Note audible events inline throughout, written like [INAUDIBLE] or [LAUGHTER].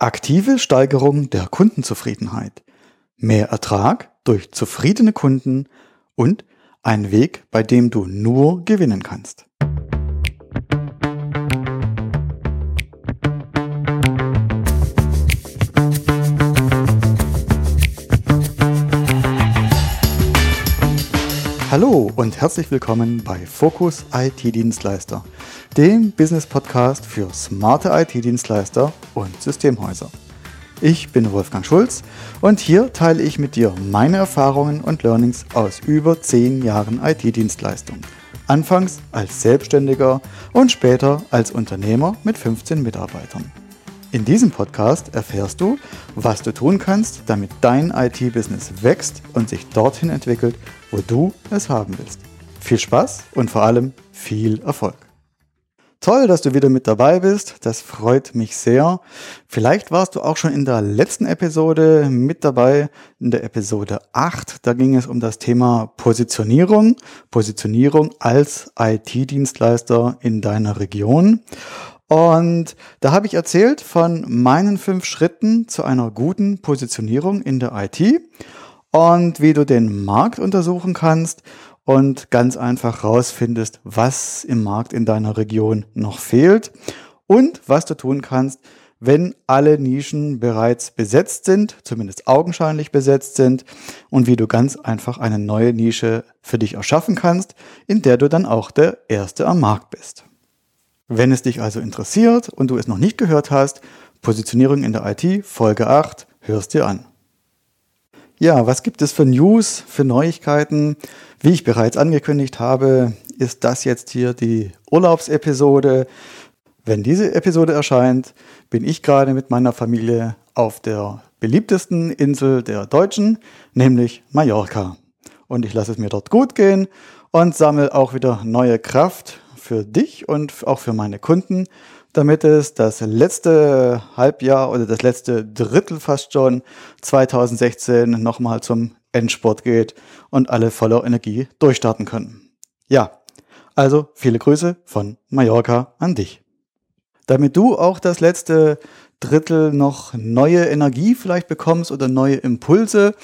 Aktive Steigerung der Kundenzufriedenheit. Mehr Ertrag durch zufriedene Kunden und ein Weg, bei dem du nur gewinnen kannst. Hallo und herzlich willkommen bei Focus IT-Dienstleister, dem Business-Podcast für smarte IT-Dienstleister und Systemhäuser. Ich bin Wolfgang Schulz und hier teile ich mit dir meine Erfahrungen und Learnings aus über 10 Jahren IT-Dienstleistung. Anfangs als Selbstständiger und später als Unternehmer mit 15 Mitarbeitern. In diesem Podcast erfährst du, was du tun kannst, damit dein IT-Business wächst und sich dorthin entwickelt, wo du es haben willst. Viel Spaß und vor allem viel Erfolg. Toll, dass du wieder mit dabei bist. Das freut mich sehr. Vielleicht warst du auch schon in der letzten Episode mit dabei, in der Episode 8. Da ging es um das Thema Positionierung. Positionierung als IT-Dienstleister in deiner Region. Und da habe ich erzählt von meinen fünf Schritten zu einer guten Positionierung in der IT und wie du den Markt untersuchen kannst und ganz einfach rausfindest, was im Markt in deiner Region noch fehlt und was du tun kannst, wenn alle Nischen bereits besetzt sind, zumindest augenscheinlich besetzt sind und wie du ganz einfach eine neue Nische für dich erschaffen kannst, in der du dann auch der Erste am Markt bist. Wenn es dich also interessiert und du es noch nicht gehört hast, Positionierung in der IT, Folge 8, hörst dir an. Ja, was gibt es für News, für Neuigkeiten? Wie ich bereits angekündigt habe, ist das jetzt hier die Urlaubsepisode. Wenn diese Episode erscheint, bin ich gerade mit meiner Familie auf der beliebtesten Insel der Deutschen, nämlich Mallorca. Und ich lasse es mir dort gut gehen und sammle auch wieder neue Kraft für dich und auch für meine Kunden, damit es das letzte Halbjahr oder das letzte Drittel fast schon 2016 nochmal zum Endsport geht und alle voller Energie durchstarten können. Ja, also viele Grüße von Mallorca an dich. Damit du auch das letzte Drittel noch neue Energie vielleicht bekommst oder neue Impulse,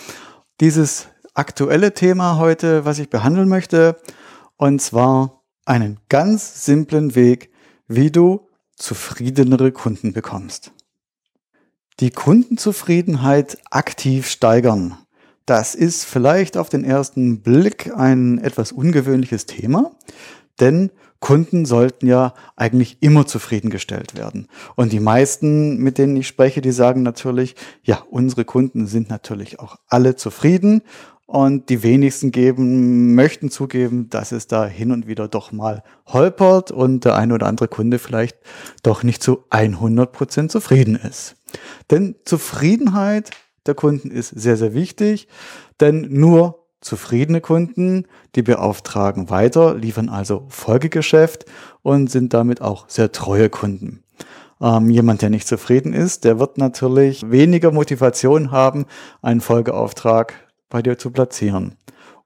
dieses aktuelle Thema heute, was ich behandeln möchte, und zwar einen ganz simplen Weg, wie du zufriedenere Kunden bekommst. Die Kundenzufriedenheit aktiv steigern. Das ist vielleicht auf den ersten Blick ein etwas ungewöhnliches Thema, denn Kunden sollten ja eigentlich immer zufriedengestellt werden. Und die meisten, mit denen ich spreche, die sagen natürlich, ja, unsere Kunden sind natürlich auch alle zufrieden und die wenigsten geben, möchten zugeben, dass es da hin und wieder doch mal holpert und der ein oder andere Kunde vielleicht doch nicht zu 100 Prozent zufrieden ist. Denn Zufriedenheit der Kunden ist sehr, sehr wichtig, denn nur zufriedene Kunden, die beauftragen weiter, liefern also Folgegeschäft und sind damit auch sehr treue Kunden. Ähm, jemand, der nicht zufrieden ist, der wird natürlich weniger Motivation haben, einen Folgeauftrag bei dir zu platzieren.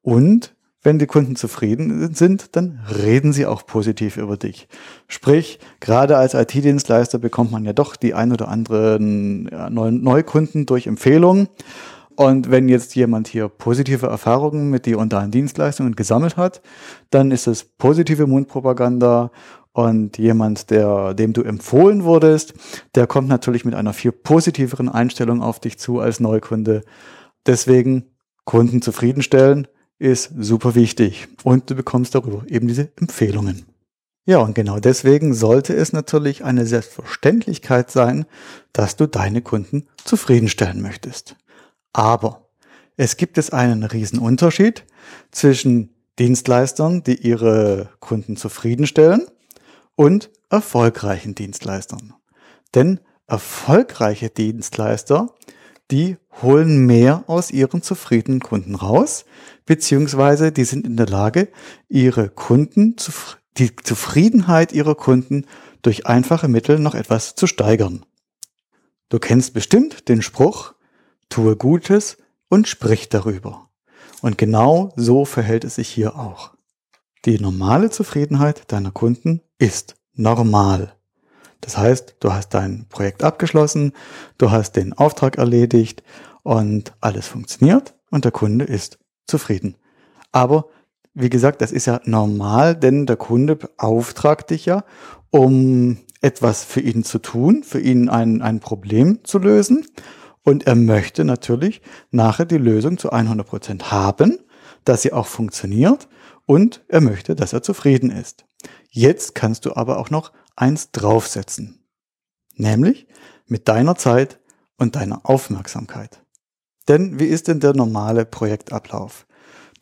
Und wenn die Kunden zufrieden sind, dann reden sie auch positiv über dich. Sprich, gerade als IT-Dienstleister bekommt man ja doch die ein oder anderen ja, Neukunden durch Empfehlungen. Und wenn jetzt jemand hier positive Erfahrungen mit dir und deinen Dienstleistungen gesammelt hat, dann ist es positive Mundpropaganda und jemand, der, dem du empfohlen wurdest, der kommt natürlich mit einer viel positiveren Einstellung auf dich zu als Neukunde. Deswegen Kunden zufriedenstellen ist super wichtig und du bekommst darüber eben diese Empfehlungen. Ja, und genau deswegen sollte es natürlich eine Selbstverständlichkeit sein, dass du deine Kunden zufriedenstellen möchtest. Aber es gibt es einen riesen Unterschied zwischen Dienstleistern, die ihre Kunden zufriedenstellen und erfolgreichen Dienstleistern. Denn erfolgreiche Dienstleister die holen mehr aus ihren zufriedenen Kunden raus, beziehungsweise die sind in der Lage, ihre Kunden, die Zufriedenheit ihrer Kunden durch einfache Mittel noch etwas zu steigern. Du kennst bestimmt den Spruch, tue Gutes und sprich darüber. Und genau so verhält es sich hier auch. Die normale Zufriedenheit deiner Kunden ist normal. Das heißt, du hast dein Projekt abgeschlossen, du hast den Auftrag erledigt und alles funktioniert und der Kunde ist zufrieden. Aber wie gesagt, das ist ja normal, denn der Kunde beauftragt dich ja, um etwas für ihn zu tun, für ihn ein, ein Problem zu lösen. Und er möchte natürlich nachher die Lösung zu 100 Prozent haben, dass sie auch funktioniert und er möchte, dass er zufrieden ist. Jetzt kannst du aber auch noch eins draufsetzen. Nämlich mit deiner Zeit und deiner Aufmerksamkeit. Denn wie ist denn der normale Projektablauf?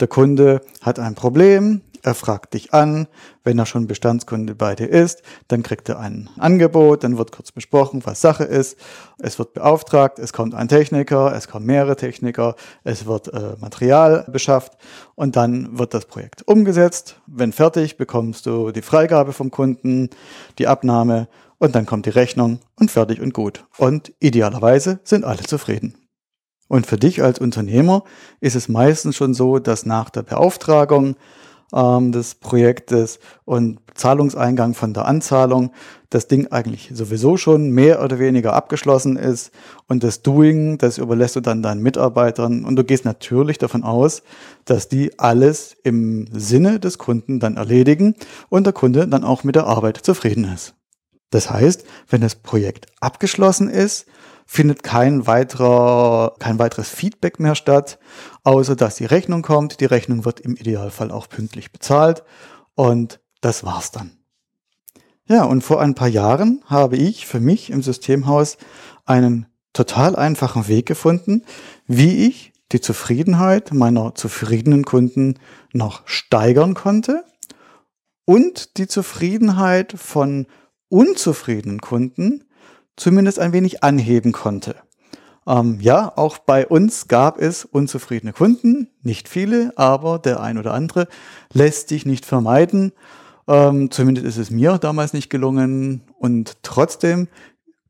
Der Kunde hat ein Problem, er fragt dich an, wenn er schon Bestandskunde bei dir ist, dann kriegt er ein Angebot, dann wird kurz besprochen, was Sache ist, es wird beauftragt, es kommt ein Techniker, es kommen mehrere Techniker, es wird äh, Material beschafft und dann wird das Projekt umgesetzt. Wenn fertig, bekommst du die Freigabe vom Kunden, die Abnahme und dann kommt die Rechnung und fertig und gut. Und idealerweise sind alle zufrieden. Und für dich als Unternehmer ist es meistens schon so, dass nach der Beauftragung ähm, des Projektes und Zahlungseingang von der Anzahlung das Ding eigentlich sowieso schon mehr oder weniger abgeschlossen ist und das Doing, das überlässt du dann deinen Mitarbeitern und du gehst natürlich davon aus, dass die alles im Sinne des Kunden dann erledigen und der Kunde dann auch mit der Arbeit zufrieden ist. Das heißt, wenn das Projekt abgeschlossen ist, findet kein weiterer, kein weiteres Feedback mehr statt, außer dass die Rechnung kommt. Die Rechnung wird im Idealfall auch pünktlich bezahlt und das war's dann. Ja, und vor ein paar Jahren habe ich für mich im Systemhaus einen total einfachen Weg gefunden, wie ich die Zufriedenheit meiner zufriedenen Kunden noch steigern konnte und die Zufriedenheit von unzufriedenen Kunden zumindest ein wenig anheben konnte. Ähm, ja, auch bei uns gab es unzufriedene Kunden, nicht viele, aber der ein oder andere lässt sich nicht vermeiden. Ähm, zumindest ist es mir damals nicht gelungen und trotzdem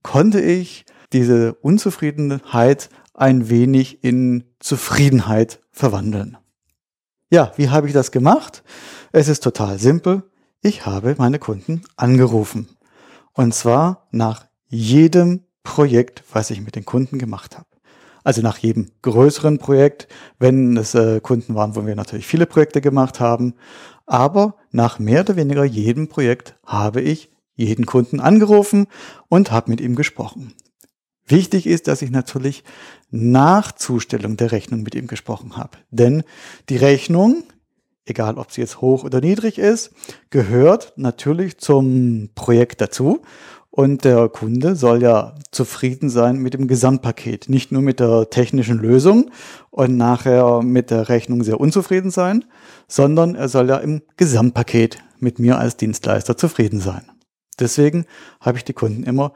konnte ich diese Unzufriedenheit ein wenig in Zufriedenheit verwandeln. Ja, wie habe ich das gemacht? Es ist total simpel. Ich habe meine Kunden angerufen. Und zwar nach jedem Projekt, was ich mit den Kunden gemacht habe. Also nach jedem größeren Projekt, wenn es äh, Kunden waren, wo wir natürlich viele Projekte gemacht haben. Aber nach mehr oder weniger jedem Projekt habe ich jeden Kunden angerufen und habe mit ihm gesprochen. Wichtig ist, dass ich natürlich nach Zustellung der Rechnung mit ihm gesprochen habe. Denn die Rechnung, egal ob sie jetzt hoch oder niedrig ist, gehört natürlich zum Projekt dazu. Und der Kunde soll ja zufrieden sein mit dem Gesamtpaket, nicht nur mit der technischen Lösung und nachher mit der Rechnung sehr unzufrieden sein, sondern er soll ja im Gesamtpaket mit mir als Dienstleister zufrieden sein. Deswegen habe ich die Kunden immer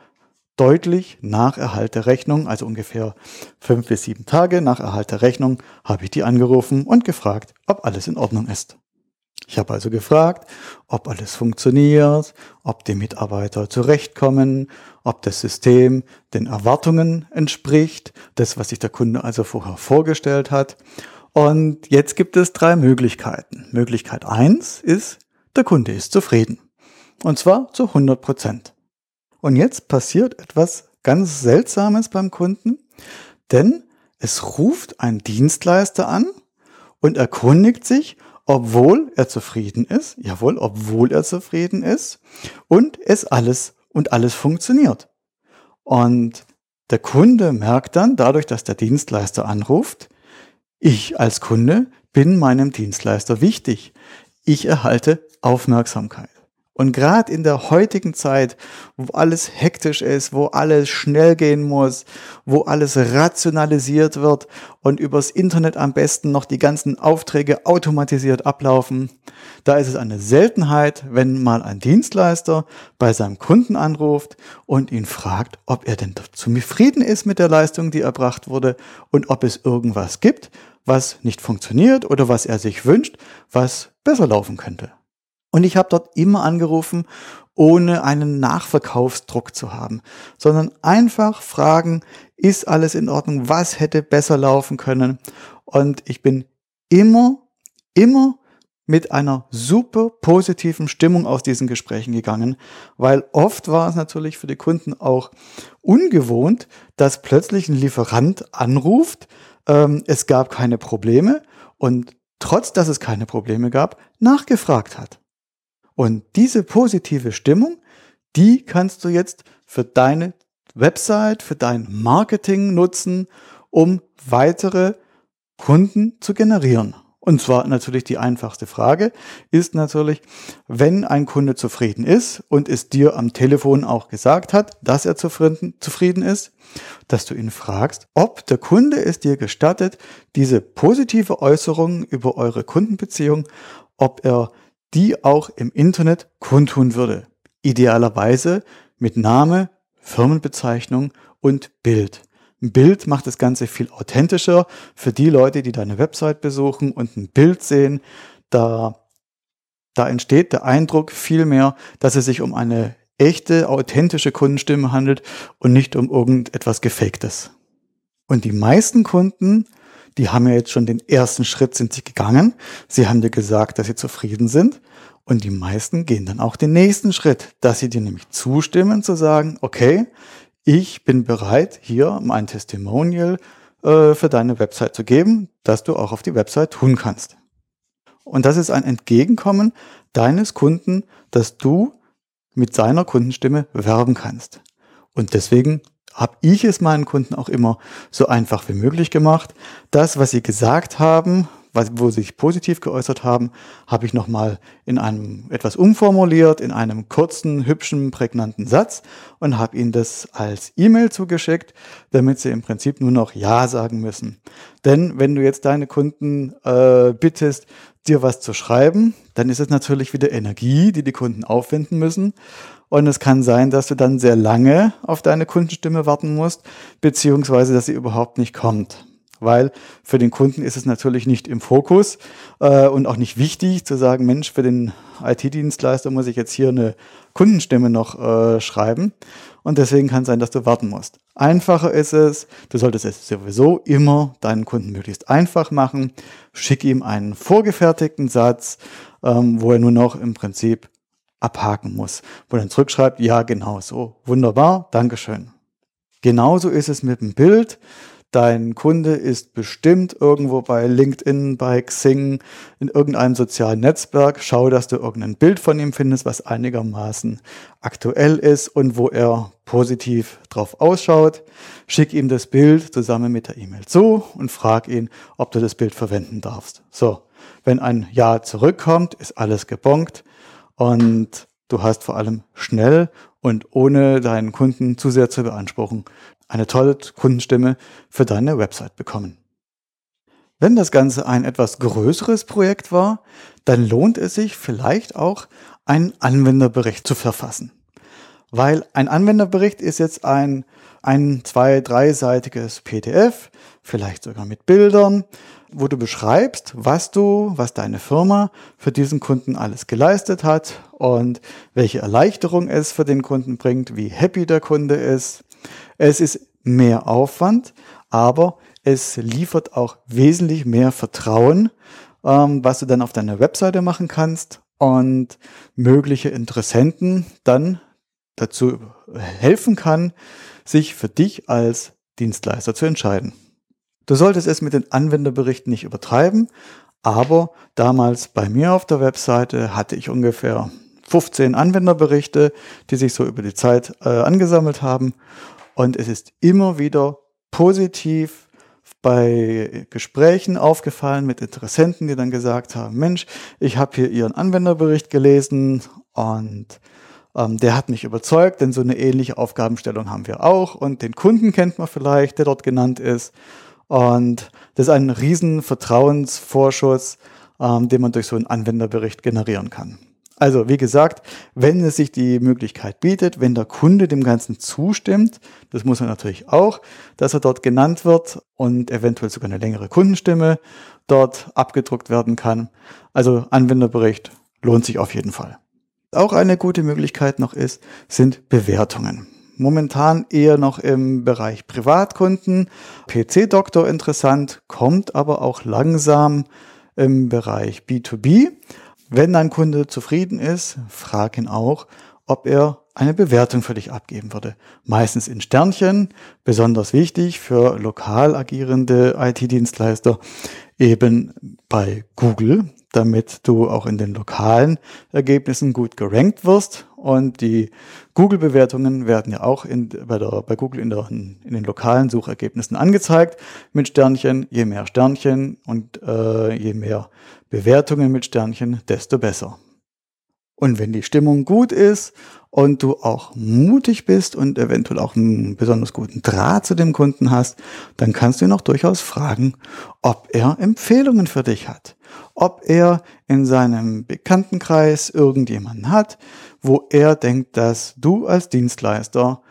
deutlich nach Erhalt der Rechnung, also ungefähr fünf bis sieben Tage nach Erhalt der Rechnung, habe ich die angerufen und gefragt, ob alles in Ordnung ist. Ich habe also gefragt, ob alles funktioniert, ob die Mitarbeiter zurechtkommen, ob das System den Erwartungen entspricht, das, was sich der Kunde also vorher vorgestellt hat. Und jetzt gibt es drei Möglichkeiten. Möglichkeit eins ist, der Kunde ist zufrieden. Und zwar zu 100 Prozent. Und jetzt passiert etwas ganz Seltsames beim Kunden, denn es ruft ein Dienstleister an und erkundigt sich, obwohl er zufrieden ist, jawohl, obwohl er zufrieden ist und es alles und alles funktioniert. Und der Kunde merkt dann, dadurch, dass der Dienstleister anruft, ich als Kunde bin meinem Dienstleister wichtig. Ich erhalte Aufmerksamkeit. Und gerade in der heutigen Zeit, wo alles hektisch ist, wo alles schnell gehen muss, wo alles rationalisiert wird und übers Internet am besten noch die ganzen Aufträge automatisiert ablaufen, da ist es eine Seltenheit, wenn mal ein Dienstleister bei seinem Kunden anruft und ihn fragt, ob er denn zufrieden ist mit der Leistung, die erbracht wurde und ob es irgendwas gibt, was nicht funktioniert oder was er sich wünscht, was besser laufen könnte. Und ich habe dort immer angerufen, ohne einen Nachverkaufsdruck zu haben, sondern einfach fragen, ist alles in Ordnung, was hätte besser laufen können. Und ich bin immer, immer mit einer super positiven Stimmung aus diesen Gesprächen gegangen, weil oft war es natürlich für die Kunden auch ungewohnt, dass plötzlich ein Lieferant anruft, ähm, es gab keine Probleme und trotz dass es keine Probleme gab, nachgefragt hat. Und diese positive Stimmung, die kannst du jetzt für deine Website, für dein Marketing nutzen, um weitere Kunden zu generieren. Und zwar natürlich die einfachste Frage ist natürlich, wenn ein Kunde zufrieden ist und es dir am Telefon auch gesagt hat, dass er zufrieden, zufrieden ist, dass du ihn fragst, ob der Kunde es dir gestattet, diese positive Äußerung über eure Kundenbeziehung, ob er die auch im Internet kundtun würde. Idealerweise mit Name, Firmenbezeichnung und Bild. Ein Bild macht das Ganze viel authentischer für die Leute, die deine Website besuchen und ein Bild sehen. Da, da entsteht der Eindruck vielmehr, dass es sich um eine echte, authentische Kundenstimme handelt und nicht um irgendetwas Gefaktes. Und die meisten Kunden, die haben ja jetzt schon den ersten Schritt, sind sie gegangen. Sie haben dir gesagt, dass sie zufrieden sind. Und die meisten gehen dann auch den nächsten Schritt, dass sie dir nämlich zustimmen zu sagen, okay, ich bin bereit, hier mein Testimonial äh, für deine Website zu geben, dass du auch auf die Website tun kannst. Und das ist ein Entgegenkommen deines Kunden, dass du mit seiner Kundenstimme werben kannst. Und deswegen habe ich es meinen Kunden auch immer so einfach wie möglich gemacht. Das, was sie gesagt haben, wo sie sich positiv geäußert haben, habe ich nochmal in einem etwas umformuliert, in einem kurzen, hübschen, prägnanten Satz und habe ihnen das als E-Mail zugeschickt, damit sie im Prinzip nur noch Ja sagen müssen. Denn wenn du jetzt deine Kunden äh, bittest, dir was zu schreiben, dann ist es natürlich wieder Energie, die die Kunden aufwenden müssen. Und es kann sein, dass du dann sehr lange auf deine Kundenstimme warten musst, beziehungsweise dass sie überhaupt nicht kommt weil für den Kunden ist es natürlich nicht im Fokus äh, und auch nicht wichtig zu sagen, Mensch, für den IT-Dienstleister muss ich jetzt hier eine Kundenstimme noch äh, schreiben. Und deswegen kann es sein, dass du warten musst. Einfacher ist es, du solltest es sowieso immer deinen Kunden möglichst einfach machen. Schick ihm einen vorgefertigten Satz, ähm, wo er nur noch im Prinzip abhaken muss, wo er dann zurückschreibt, ja genau so, wunderbar, Dankeschön. Genauso ist es mit dem Bild. Dein Kunde ist bestimmt irgendwo bei LinkedIn, bei Xing, in irgendeinem sozialen Netzwerk. Schau, dass du irgendein Bild von ihm findest, was einigermaßen aktuell ist und wo er positiv drauf ausschaut. Schick ihm das Bild zusammen mit der E-Mail zu und frag ihn, ob du das Bild verwenden darfst. So, wenn ein Ja zurückkommt, ist alles gebongt und du hast vor allem schnell und ohne deinen Kunden zu sehr zu beanspruchen eine tolle Kundenstimme für deine Website bekommen. Wenn das Ganze ein etwas größeres Projekt war, dann lohnt es sich vielleicht auch, einen Anwenderbericht zu verfassen. Weil ein Anwenderbericht ist jetzt ein ein, zwei, dreiseitiges PDF, vielleicht sogar mit Bildern, wo du beschreibst, was du, was deine Firma für diesen Kunden alles geleistet hat und welche Erleichterung es für den Kunden bringt, wie happy der Kunde ist, es ist mehr Aufwand, aber es liefert auch wesentlich mehr Vertrauen, ähm, was du dann auf deiner Webseite machen kannst und mögliche Interessenten dann dazu helfen kann, sich für dich als Dienstleister zu entscheiden. Du solltest es mit den Anwenderberichten nicht übertreiben, aber damals bei mir auf der Webseite hatte ich ungefähr 15 Anwenderberichte, die sich so über die Zeit äh, angesammelt haben und es ist immer wieder positiv bei Gesprächen aufgefallen mit Interessenten, die dann gesagt haben, Mensch, ich habe hier Ihren Anwenderbericht gelesen und ähm, der hat mich überzeugt, denn so eine ähnliche Aufgabenstellung haben wir auch und den Kunden kennt man vielleicht, der dort genannt ist. Und das ist ein riesen Vertrauensvorschuss, ähm, den man durch so einen Anwenderbericht generieren kann. Also wie gesagt, wenn es sich die Möglichkeit bietet, wenn der Kunde dem Ganzen zustimmt, das muss er natürlich auch, dass er dort genannt wird und eventuell sogar eine längere Kundenstimme dort abgedruckt werden kann. Also Anwenderbericht lohnt sich auf jeden Fall. Auch eine gute Möglichkeit noch ist, sind Bewertungen. Momentan eher noch im Bereich Privatkunden, PC-Doktor interessant, kommt aber auch langsam im Bereich B2B. Wenn dein Kunde zufrieden ist, frag ihn auch, ob er eine Bewertung für dich abgeben würde. Meistens in Sternchen, besonders wichtig für lokal agierende IT-Dienstleister, eben bei Google, damit du auch in den lokalen Ergebnissen gut gerankt wirst. Und die Google-Bewertungen werden ja auch in, bei, der, bei Google in, der, in den lokalen Suchergebnissen angezeigt mit Sternchen. Je mehr Sternchen und äh, je mehr Bewertungen mit Sternchen, desto besser. Und wenn die Stimmung gut ist und du auch mutig bist und eventuell auch einen besonders guten Draht zu dem Kunden hast, dann kannst du ihn auch durchaus fragen, ob er Empfehlungen für dich hat. Ob er in seinem Bekanntenkreis irgendjemanden hat, wo er denkt, dass du als Dienstleister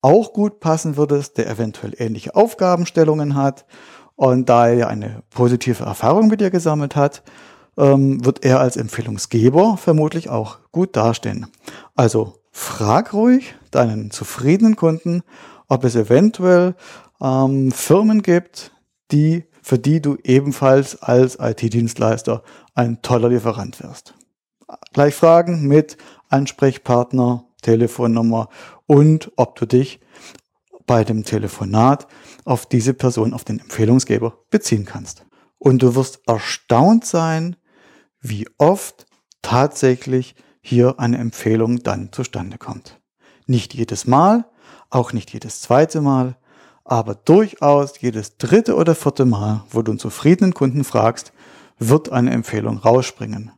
auch gut passen würdest, der eventuell ähnliche Aufgabenstellungen hat und da er eine positive Erfahrung mit dir gesammelt hat, ähm, wird er als Empfehlungsgeber vermutlich auch gut dastehen. Also frag ruhig deinen zufriedenen Kunden, ob es eventuell ähm, Firmen gibt, die für die du ebenfalls als IT-Dienstleister ein toller Lieferant wirst. Gleich fragen mit Ansprechpartner, Telefonnummer und ob du dich bei dem Telefonat auf diese Person, auf den Empfehlungsgeber beziehen kannst. Und du wirst erstaunt sein, wie oft tatsächlich hier eine Empfehlung dann zustande kommt. Nicht jedes Mal, auch nicht jedes zweite Mal, aber durchaus jedes dritte oder vierte Mal, wo du einen zufriedenen Kunden fragst, wird eine Empfehlung rausspringen.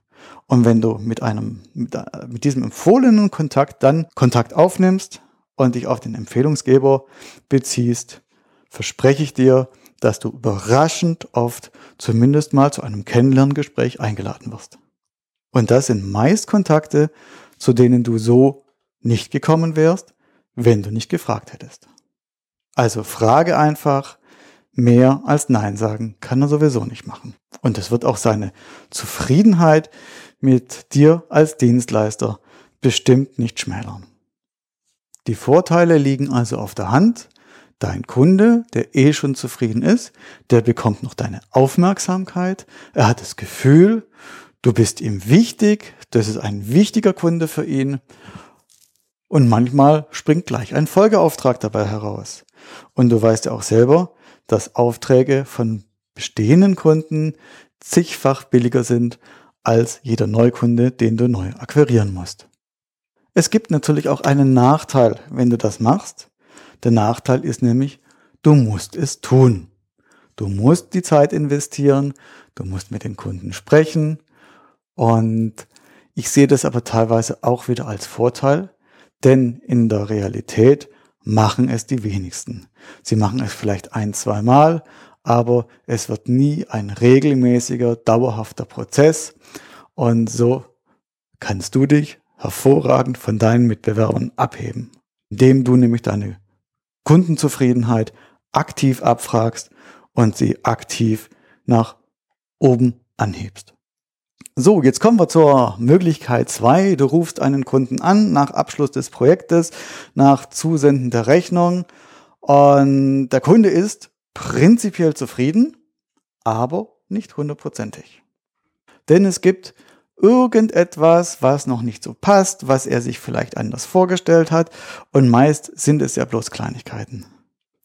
Und wenn du mit einem, mit, mit diesem empfohlenen Kontakt dann Kontakt aufnimmst und dich auf den Empfehlungsgeber beziehst, verspreche ich dir, dass du überraschend oft zumindest mal zu einem Kennenlerngespräch eingeladen wirst. Und das sind meist Kontakte, zu denen du so nicht gekommen wärst, wenn du nicht gefragt hättest. Also frage einfach, mehr als Nein sagen kann er sowieso nicht machen. Und es wird auch seine Zufriedenheit mit dir als Dienstleister bestimmt nicht schmälern. Die Vorteile liegen also auf der Hand, Dein Kunde, der eh schon zufrieden ist, der bekommt noch deine Aufmerksamkeit. Er hat das Gefühl, du bist ihm wichtig, das ist ein wichtiger Kunde für ihn. Und manchmal springt gleich ein Folgeauftrag dabei heraus. Und du weißt ja auch selber, dass Aufträge von bestehenden Kunden zigfach billiger sind als jeder Neukunde, den du neu akquirieren musst. Es gibt natürlich auch einen Nachteil, wenn du das machst. Der Nachteil ist nämlich, du musst es tun. Du musst die Zeit investieren, du musst mit den Kunden sprechen und ich sehe das aber teilweise auch wieder als Vorteil, denn in der Realität machen es die wenigsten. Sie machen es vielleicht ein, zwei Mal, aber es wird nie ein regelmäßiger, dauerhafter Prozess und so kannst du dich hervorragend von deinen Mitbewerbern abheben, indem du nämlich deine Kundenzufriedenheit aktiv abfragst und sie aktiv nach oben anhebst. So, jetzt kommen wir zur Möglichkeit zwei. Du rufst einen Kunden an nach Abschluss des Projektes, nach Zusenden der Rechnung und der Kunde ist prinzipiell zufrieden, aber nicht hundertprozentig. Denn es gibt irgendetwas, was noch nicht so passt, was er sich vielleicht anders vorgestellt hat. Und meist sind es ja bloß Kleinigkeiten.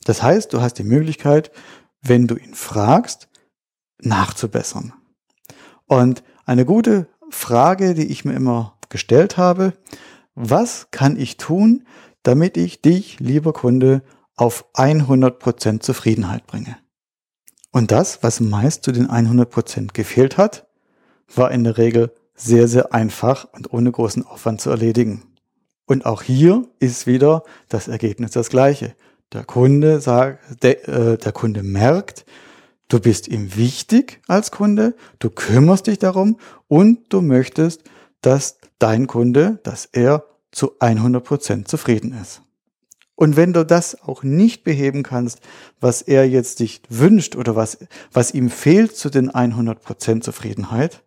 Das heißt, du hast die Möglichkeit, wenn du ihn fragst, nachzubessern. Und eine gute Frage, die ich mir immer gestellt habe, was kann ich tun, damit ich dich, lieber Kunde, auf 100% Zufriedenheit bringe? Und das, was meist zu den 100% gefehlt hat, war in der Regel sehr, sehr einfach und ohne großen Aufwand zu erledigen. Und auch hier ist wieder das Ergebnis das gleiche. Der Kunde sagt, der, äh, der Kunde merkt, du bist ihm wichtig als Kunde, du kümmerst dich darum und du möchtest, dass dein Kunde, dass er zu 100 Prozent zufrieden ist. Und wenn du das auch nicht beheben kannst, was er jetzt sich wünscht oder was, was ihm fehlt zu den 100 Prozent Zufriedenheit,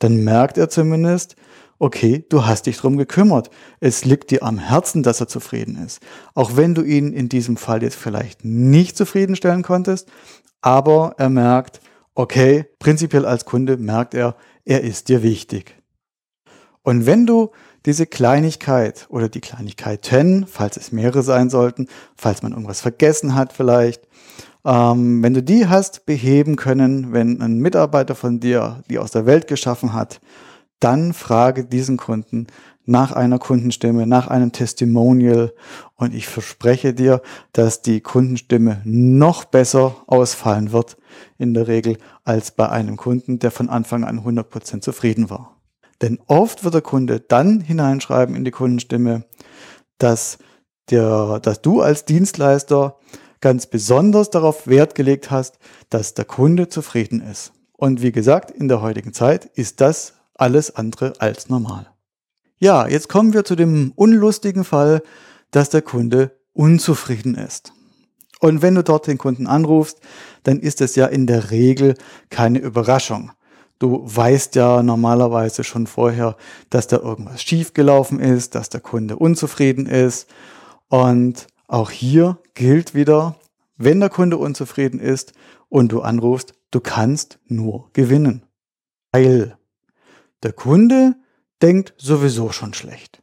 dann merkt er zumindest, okay, du hast dich drum gekümmert. Es liegt dir am Herzen, dass er zufrieden ist. Auch wenn du ihn in diesem Fall jetzt vielleicht nicht zufriedenstellen konntest, aber er merkt, okay, prinzipiell als Kunde merkt er, er ist dir wichtig. Und wenn du diese Kleinigkeit oder die Kleinigkeiten, falls es mehrere sein sollten, falls man irgendwas vergessen hat vielleicht, ähm, wenn du die hast beheben können, wenn ein Mitarbeiter von dir die aus der Welt geschaffen hat, dann frage diesen Kunden nach einer Kundenstimme, nach einem Testimonial und ich verspreche dir, dass die Kundenstimme noch besser ausfallen wird in der Regel als bei einem Kunden, der von Anfang an 100% zufrieden war. Denn oft wird der Kunde dann hineinschreiben in die Kundenstimme, dass, der, dass du als Dienstleister ganz besonders darauf Wert gelegt hast, dass der Kunde zufrieden ist. Und wie gesagt, in der heutigen Zeit ist das alles andere als normal. Ja, jetzt kommen wir zu dem unlustigen Fall, dass der Kunde unzufrieden ist. Und wenn du dort den Kunden anrufst, dann ist es ja in der Regel keine Überraschung. Du weißt ja normalerweise schon vorher, dass da irgendwas schiefgelaufen ist, dass der Kunde unzufrieden ist. Und auch hier gilt wieder, wenn der Kunde unzufrieden ist und du anrufst, du kannst nur gewinnen. Weil der Kunde denkt sowieso schon schlecht.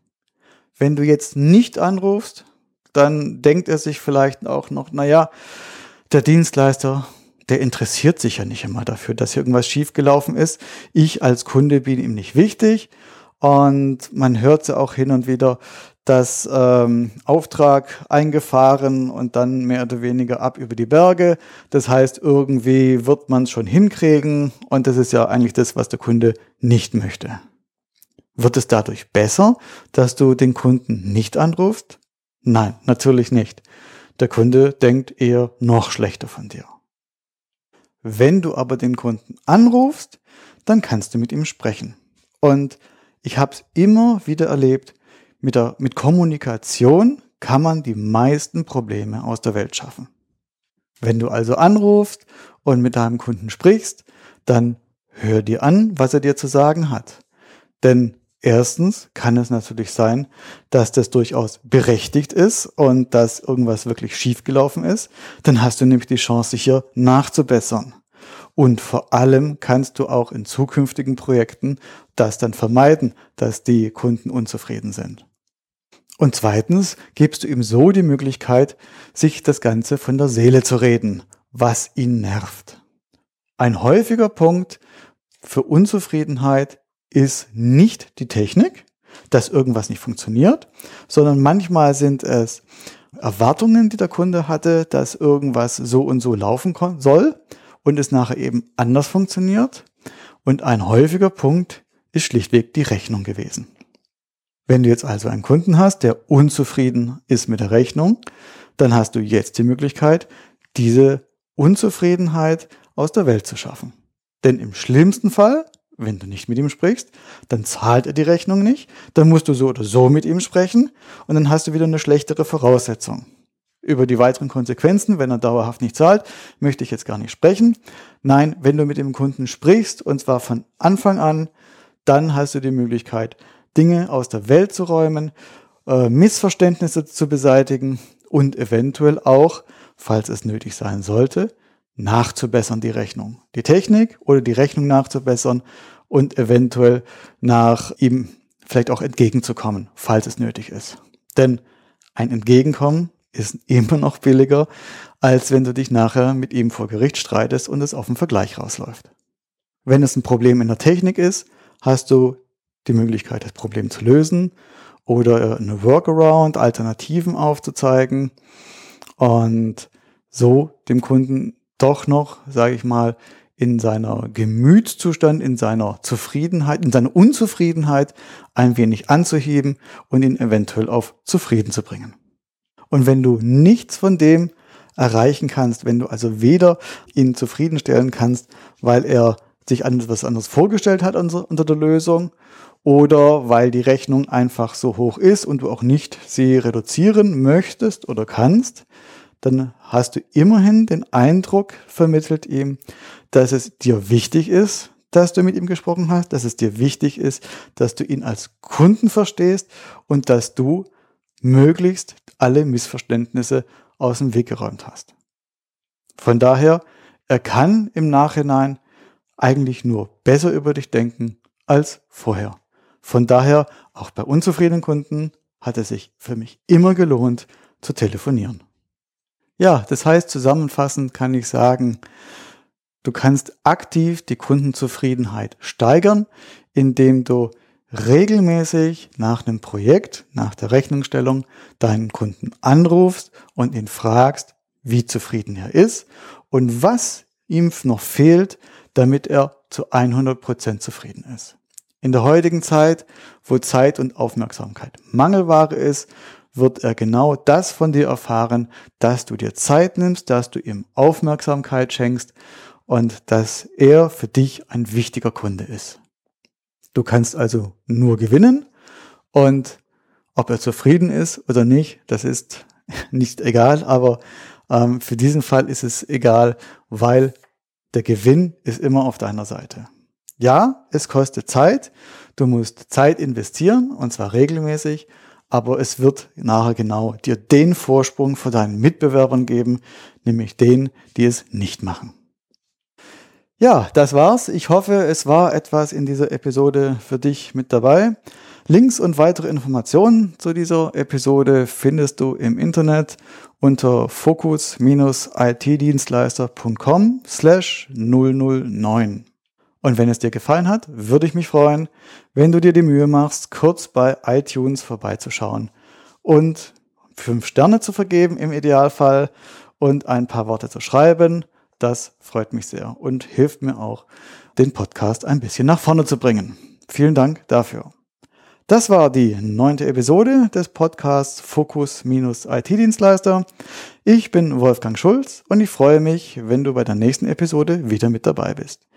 Wenn du jetzt nicht anrufst, dann denkt er sich vielleicht auch noch, naja, der Dienstleister der interessiert sich ja nicht immer dafür, dass hier irgendwas schiefgelaufen ist. Ich als Kunde bin ihm nicht wichtig. Und man hört ja auch hin und wieder, dass ähm, Auftrag eingefahren und dann mehr oder weniger ab über die Berge. Das heißt, irgendwie wird man es schon hinkriegen und das ist ja eigentlich das, was der Kunde nicht möchte. Wird es dadurch besser, dass du den Kunden nicht anrufst? Nein, natürlich nicht. Der Kunde denkt eher noch schlechter von dir. Wenn du aber den Kunden anrufst, dann kannst du mit ihm sprechen. Und ich habe es immer wieder erlebt, mit, der, mit Kommunikation kann man die meisten Probleme aus der Welt schaffen. Wenn du also anrufst und mit deinem Kunden sprichst, dann hör dir an, was er dir zu sagen hat. Denn Erstens kann es natürlich sein, dass das durchaus berechtigt ist und dass irgendwas wirklich schiefgelaufen ist. Dann hast du nämlich die Chance, hier nachzubessern. Und vor allem kannst du auch in zukünftigen Projekten das dann vermeiden, dass die Kunden unzufrieden sind. Und zweitens gibst du ihm so die Möglichkeit, sich das Ganze von der Seele zu reden, was ihn nervt. Ein häufiger Punkt für Unzufriedenheit ist nicht die Technik, dass irgendwas nicht funktioniert, sondern manchmal sind es Erwartungen, die der Kunde hatte, dass irgendwas so und so laufen soll und es nachher eben anders funktioniert. Und ein häufiger Punkt ist schlichtweg die Rechnung gewesen. Wenn du jetzt also einen Kunden hast, der unzufrieden ist mit der Rechnung, dann hast du jetzt die Möglichkeit, diese Unzufriedenheit aus der Welt zu schaffen. Denn im schlimmsten Fall wenn du nicht mit ihm sprichst, dann zahlt er die Rechnung nicht, dann musst du so oder so mit ihm sprechen und dann hast du wieder eine schlechtere Voraussetzung. Über die weiteren Konsequenzen, wenn er dauerhaft nicht zahlt, möchte ich jetzt gar nicht sprechen. Nein, wenn du mit dem Kunden sprichst, und zwar von Anfang an, dann hast du die Möglichkeit, Dinge aus der Welt zu räumen, äh, Missverständnisse zu beseitigen und eventuell auch, falls es nötig sein sollte, nachzubessern, die Rechnung. Die Technik oder die Rechnung nachzubessern und eventuell nach ihm vielleicht auch entgegenzukommen, falls es nötig ist. Denn ein Entgegenkommen ist immer noch billiger, als wenn du dich nachher mit ihm vor Gericht streitest und es auf den Vergleich rausläuft. Wenn es ein Problem in der Technik ist, hast du die Möglichkeit, das Problem zu lösen oder eine Workaround, Alternativen aufzuzeigen und so dem Kunden doch noch, sage ich mal, in seiner Gemütszustand, in seiner Zufriedenheit, in seiner Unzufriedenheit ein wenig anzuheben und ihn eventuell auf zufrieden zu bringen. Und wenn du nichts von dem erreichen kannst, wenn du also weder ihn zufriedenstellen kannst, weil er sich etwas anderes vorgestellt hat unter der Lösung oder weil die Rechnung einfach so hoch ist und du auch nicht sie reduzieren möchtest oder kannst, dann hast du immerhin den Eindruck vermittelt ihm, dass es dir wichtig ist, dass du mit ihm gesprochen hast, dass es dir wichtig ist, dass du ihn als Kunden verstehst und dass du möglichst alle Missverständnisse aus dem Weg geräumt hast. Von daher, er kann im Nachhinein eigentlich nur besser über dich denken als vorher. Von daher, auch bei unzufriedenen Kunden hat es sich für mich immer gelohnt zu telefonieren. Ja, das heißt, zusammenfassend kann ich sagen, du kannst aktiv die Kundenzufriedenheit steigern, indem du regelmäßig nach einem Projekt, nach der Rechnungsstellung deinen Kunden anrufst und ihn fragst, wie zufrieden er ist und was ihm noch fehlt, damit er zu 100 Prozent zufrieden ist. In der heutigen Zeit, wo Zeit und Aufmerksamkeit Mangelware ist, wird er genau das von dir erfahren, dass du dir Zeit nimmst, dass du ihm Aufmerksamkeit schenkst und dass er für dich ein wichtiger Kunde ist. Du kannst also nur gewinnen und ob er zufrieden ist oder nicht, das ist [LAUGHS] nicht egal, aber ähm, für diesen Fall ist es egal, weil der Gewinn ist immer auf deiner Seite. Ja, es kostet Zeit. Du musst Zeit investieren und zwar regelmäßig, aber es wird nachher genau dir den Vorsprung vor deinen Mitbewerbern geben, nämlich den, die es nicht machen. Ja, das war's. Ich hoffe, es war etwas in dieser Episode für dich mit dabei. Links und weitere Informationen zu dieser Episode findest du im Internet unter focus-itdienstleister.com slash 009. Und wenn es dir gefallen hat, würde ich mich freuen, wenn du dir die Mühe machst, kurz bei iTunes vorbeizuschauen und fünf Sterne zu vergeben im Idealfall und ein paar Worte zu schreiben – das freut mich sehr und hilft mir auch, den Podcast ein bisschen nach vorne zu bringen. Vielen Dank dafür. Das war die neunte Episode des Podcasts Fokus-IT-Dienstleister. Ich bin Wolfgang Schulz und ich freue mich, wenn du bei der nächsten Episode wieder mit dabei bist.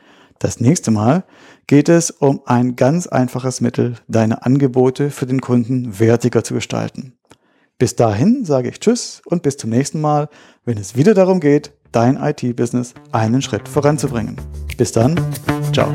Das nächste Mal geht es um ein ganz einfaches Mittel, deine Angebote für den Kunden wertiger zu gestalten. Bis dahin sage ich Tschüss und bis zum nächsten Mal, wenn es wieder darum geht, dein IT-Business einen Schritt voranzubringen. Bis dann, ciao.